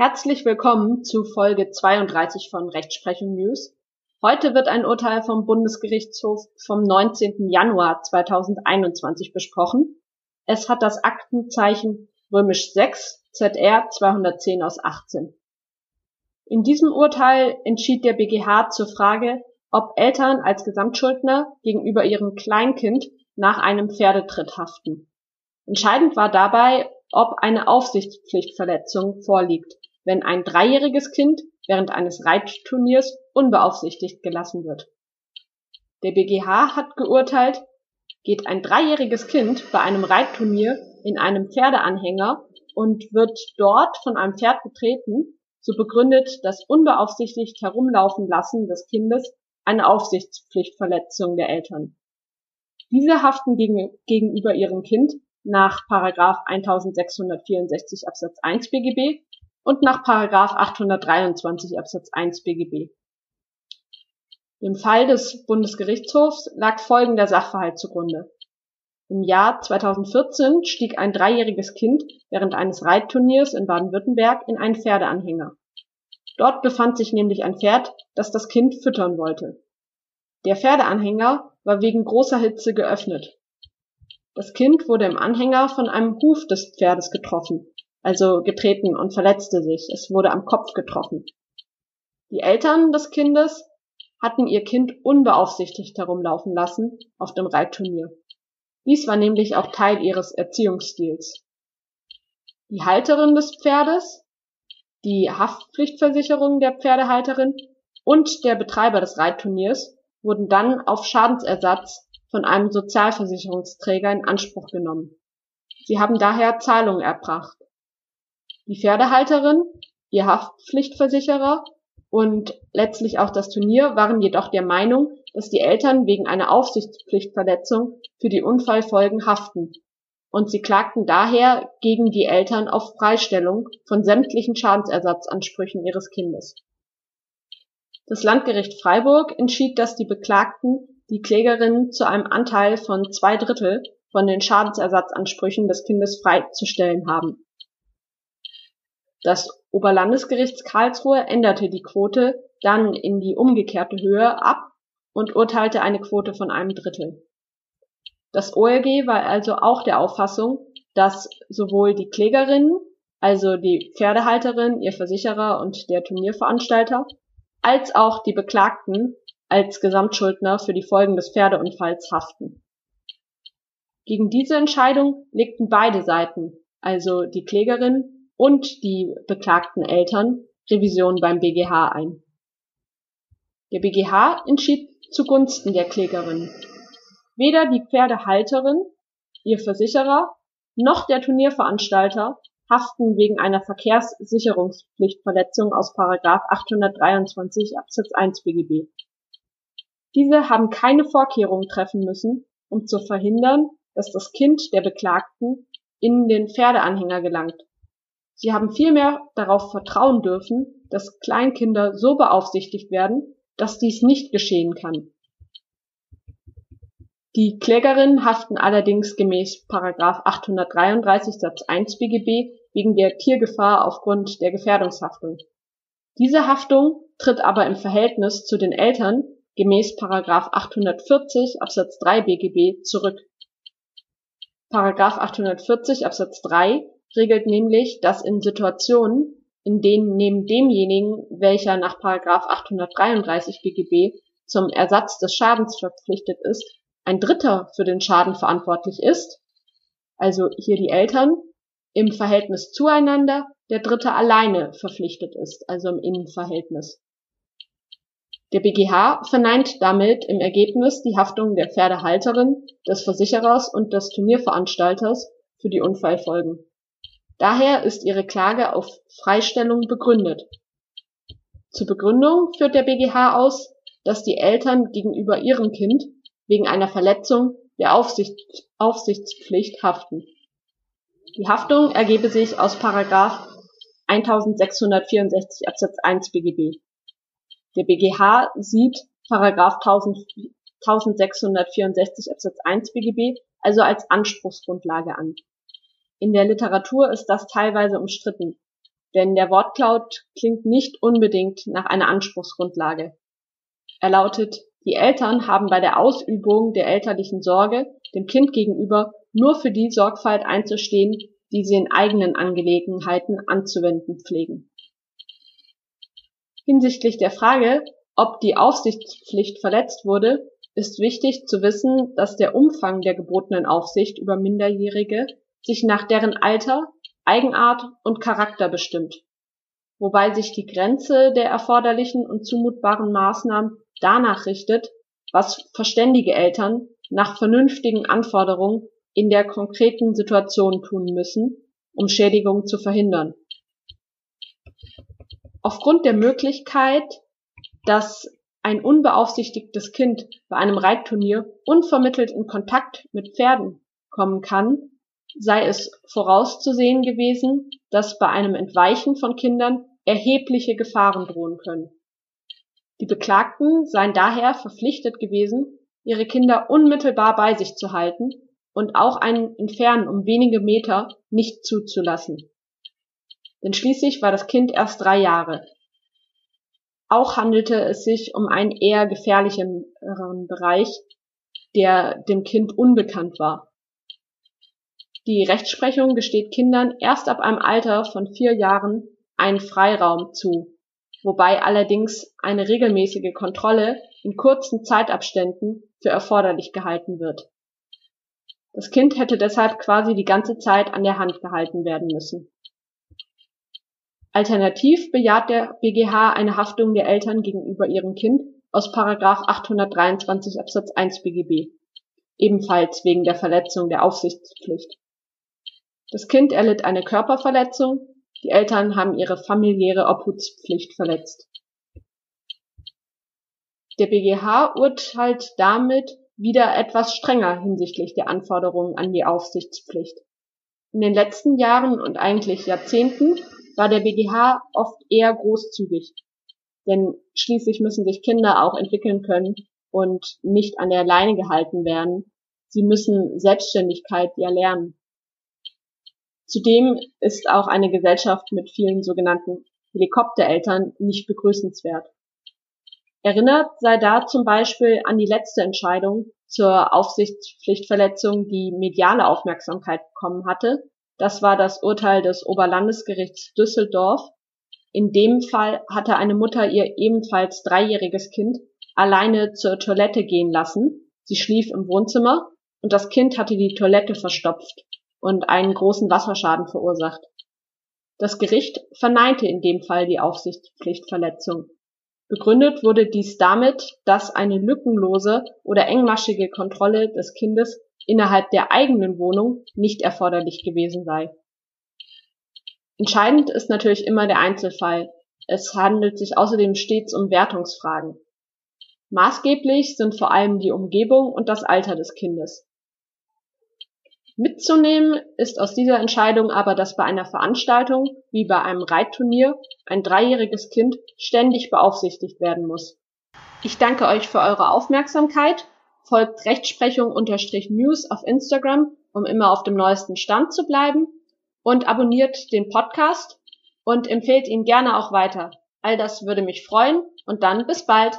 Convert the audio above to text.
Herzlich willkommen zu Folge 32 von Rechtsprechung News. Heute wird ein Urteil vom Bundesgerichtshof vom 19. Januar 2021 besprochen. Es hat das Aktenzeichen römisch 6 ZR 210 aus 18. In diesem Urteil entschied der BGH zur Frage, ob Eltern als Gesamtschuldner gegenüber ihrem Kleinkind nach einem Pferdetritt haften. Entscheidend war dabei, ob eine Aufsichtspflichtverletzung vorliegt, wenn ein dreijähriges Kind während eines Reitturniers unbeaufsichtigt gelassen wird. Der BGH hat geurteilt, geht ein dreijähriges Kind bei einem Reitturnier in einem Pferdeanhänger und wird dort von einem Pferd getreten, so begründet das unbeaufsichtigt herumlaufen lassen des Kindes eine Aufsichtspflichtverletzung der Eltern. Diese haften gegen, gegenüber ihrem Kind nach 1664 Absatz 1 BGB und nach 823 Absatz 1 BGB. Im Fall des Bundesgerichtshofs lag folgender Sachverhalt zugrunde. Im Jahr 2014 stieg ein dreijähriges Kind während eines Reitturniers in Baden-Württemberg in einen Pferdeanhänger. Dort befand sich nämlich ein Pferd, das das Kind füttern wollte. Der Pferdeanhänger war wegen großer Hitze geöffnet. Das Kind wurde im Anhänger von einem Huf des Pferdes getroffen, also getreten und verletzte sich. Es wurde am Kopf getroffen. Die Eltern des Kindes hatten ihr Kind unbeaufsichtigt herumlaufen lassen auf dem Reitturnier. Dies war nämlich auch Teil ihres Erziehungsstils. Die Halterin des Pferdes, die Haftpflichtversicherung der Pferdehalterin und der Betreiber des Reitturniers wurden dann auf Schadensersatz von einem Sozialversicherungsträger in Anspruch genommen. Sie haben daher Zahlungen erbracht. Die Pferdehalterin, ihr Haftpflichtversicherer und letztlich auch das Turnier waren jedoch der Meinung, dass die Eltern wegen einer Aufsichtspflichtverletzung für die Unfallfolgen haften, und sie klagten daher gegen die Eltern auf Freistellung von sämtlichen Schadensersatzansprüchen ihres Kindes. Das Landgericht Freiburg entschied, dass die Beklagten die Klägerin zu einem Anteil von zwei Drittel von den Schadensersatzansprüchen des Kindes freizustellen haben. Das Oberlandesgericht Karlsruhe änderte die Quote dann in die umgekehrte Höhe ab und urteilte eine Quote von einem Drittel. Das OLG war also auch der Auffassung, dass sowohl die Klägerin, also die Pferdehalterin, ihr Versicherer und der Turnierveranstalter, als auch die Beklagten als Gesamtschuldner für die Folgen des Pferdeunfalls haften. Gegen diese Entscheidung legten beide Seiten, also die Klägerin und die beklagten Eltern, Revision beim BGH ein. Der BGH entschied zugunsten der Klägerin. Weder die Pferdehalterin, ihr Versicherer, noch der Turnierveranstalter haften wegen einer Verkehrssicherungspflichtverletzung aus 823 Absatz 1 BGB. Diese haben keine Vorkehrungen treffen müssen, um zu verhindern, dass das Kind der Beklagten in den Pferdeanhänger gelangt. Sie haben vielmehr darauf vertrauen dürfen, dass Kleinkinder so beaufsichtigt werden, dass dies nicht geschehen kann. Die Klägerinnen haften allerdings gemäß 833 Satz 1 BGB wegen der Tiergefahr aufgrund der Gefährdungshaftung. Diese Haftung tritt aber im Verhältnis zu den Eltern gemäß § 840 Absatz 3 BGB zurück. § 840 Absatz 3 regelt nämlich, dass in Situationen, in denen neben demjenigen, welcher nach § 833 BGB zum Ersatz des Schadens verpflichtet ist, ein Dritter für den Schaden verantwortlich ist, also hier die Eltern, im Verhältnis zueinander der Dritte alleine verpflichtet ist, also im Innenverhältnis der BGH verneint damit im Ergebnis die Haftung der Pferdehalterin, des Versicherers und des Turnierveranstalters für die Unfallfolgen. Daher ist ihre Klage auf Freistellung begründet. Zur Begründung führt der BGH aus, dass die Eltern gegenüber ihrem Kind wegen einer Verletzung der Aufsicht, Aufsichtspflicht haften. Die Haftung ergebe sich aus Paragraph 1664 Absatz 1 BGB. Der BGH sieht § 1664 Absatz 1 BGB also als Anspruchsgrundlage an. In der Literatur ist das teilweise umstritten. denn der Wortcloud klingt nicht unbedingt nach einer Anspruchsgrundlage. Er lautet, die Eltern haben bei der Ausübung der elterlichen Sorge dem Kind gegenüber nur für die Sorgfalt einzustehen, die sie in eigenen Angelegenheiten anzuwenden pflegen. Hinsichtlich der Frage, ob die Aufsichtspflicht verletzt wurde, ist wichtig zu wissen, dass der Umfang der gebotenen Aufsicht über Minderjährige sich nach deren Alter, Eigenart und Charakter bestimmt, wobei sich die Grenze der erforderlichen und zumutbaren Maßnahmen danach richtet, was verständige Eltern nach vernünftigen Anforderungen in der konkreten Situation tun müssen, um Schädigungen zu verhindern. Aufgrund der Möglichkeit, dass ein unbeaufsichtigtes Kind bei einem Reitturnier unvermittelt in Kontakt mit Pferden kommen kann, sei es vorauszusehen gewesen, dass bei einem Entweichen von Kindern erhebliche Gefahren drohen können. Die Beklagten seien daher verpflichtet gewesen, ihre Kinder unmittelbar bei sich zu halten und auch ein Entfernen um wenige Meter nicht zuzulassen. Denn schließlich war das Kind erst drei Jahre. Auch handelte es sich um einen eher gefährlicheren Bereich, der dem Kind unbekannt war. Die Rechtsprechung gesteht Kindern erst ab einem Alter von vier Jahren einen Freiraum zu, wobei allerdings eine regelmäßige Kontrolle in kurzen Zeitabständen für erforderlich gehalten wird. Das Kind hätte deshalb quasi die ganze Zeit an der Hand gehalten werden müssen. Alternativ bejaht der BGH eine Haftung der Eltern gegenüber ihrem Kind aus § 823 Absatz 1 BGB, ebenfalls wegen der Verletzung der Aufsichtspflicht. Das Kind erlitt eine Körperverletzung, die Eltern haben ihre familiäre Obhutspflicht verletzt. Der BGH urteilt damit wieder etwas strenger hinsichtlich der Anforderungen an die Aufsichtspflicht. In den letzten Jahren und eigentlich Jahrzehnten war der BGH oft eher großzügig, denn schließlich müssen sich Kinder auch entwickeln können und nicht an der Leine gehalten werden. Sie müssen Selbstständigkeit ja lernen. Zudem ist auch eine Gesellschaft mit vielen sogenannten Helikoptereltern nicht begrüßenswert. Erinnert sei da zum Beispiel an die letzte Entscheidung zur Aufsichtspflichtverletzung, die mediale Aufmerksamkeit bekommen hatte. Das war das Urteil des Oberlandesgerichts Düsseldorf. In dem Fall hatte eine Mutter ihr ebenfalls dreijähriges Kind alleine zur Toilette gehen lassen. Sie schlief im Wohnzimmer und das Kind hatte die Toilette verstopft und einen großen Wasserschaden verursacht. Das Gericht verneinte in dem Fall die Aufsichtspflichtverletzung. Begründet wurde dies damit, dass eine lückenlose oder engmaschige Kontrolle des Kindes innerhalb der eigenen Wohnung nicht erforderlich gewesen sei. Entscheidend ist natürlich immer der Einzelfall. Es handelt sich außerdem stets um Wertungsfragen. Maßgeblich sind vor allem die Umgebung und das Alter des Kindes. Mitzunehmen ist aus dieser Entscheidung aber, dass bei einer Veranstaltung wie bei einem Reitturnier ein dreijähriges Kind ständig beaufsichtigt werden muss. Ich danke euch für eure Aufmerksamkeit. Folgt Rechtsprechung-News auf Instagram, um immer auf dem neuesten Stand zu bleiben. Und abonniert den Podcast und empfehlt ihn gerne auch weiter. All das würde mich freuen und dann bis bald.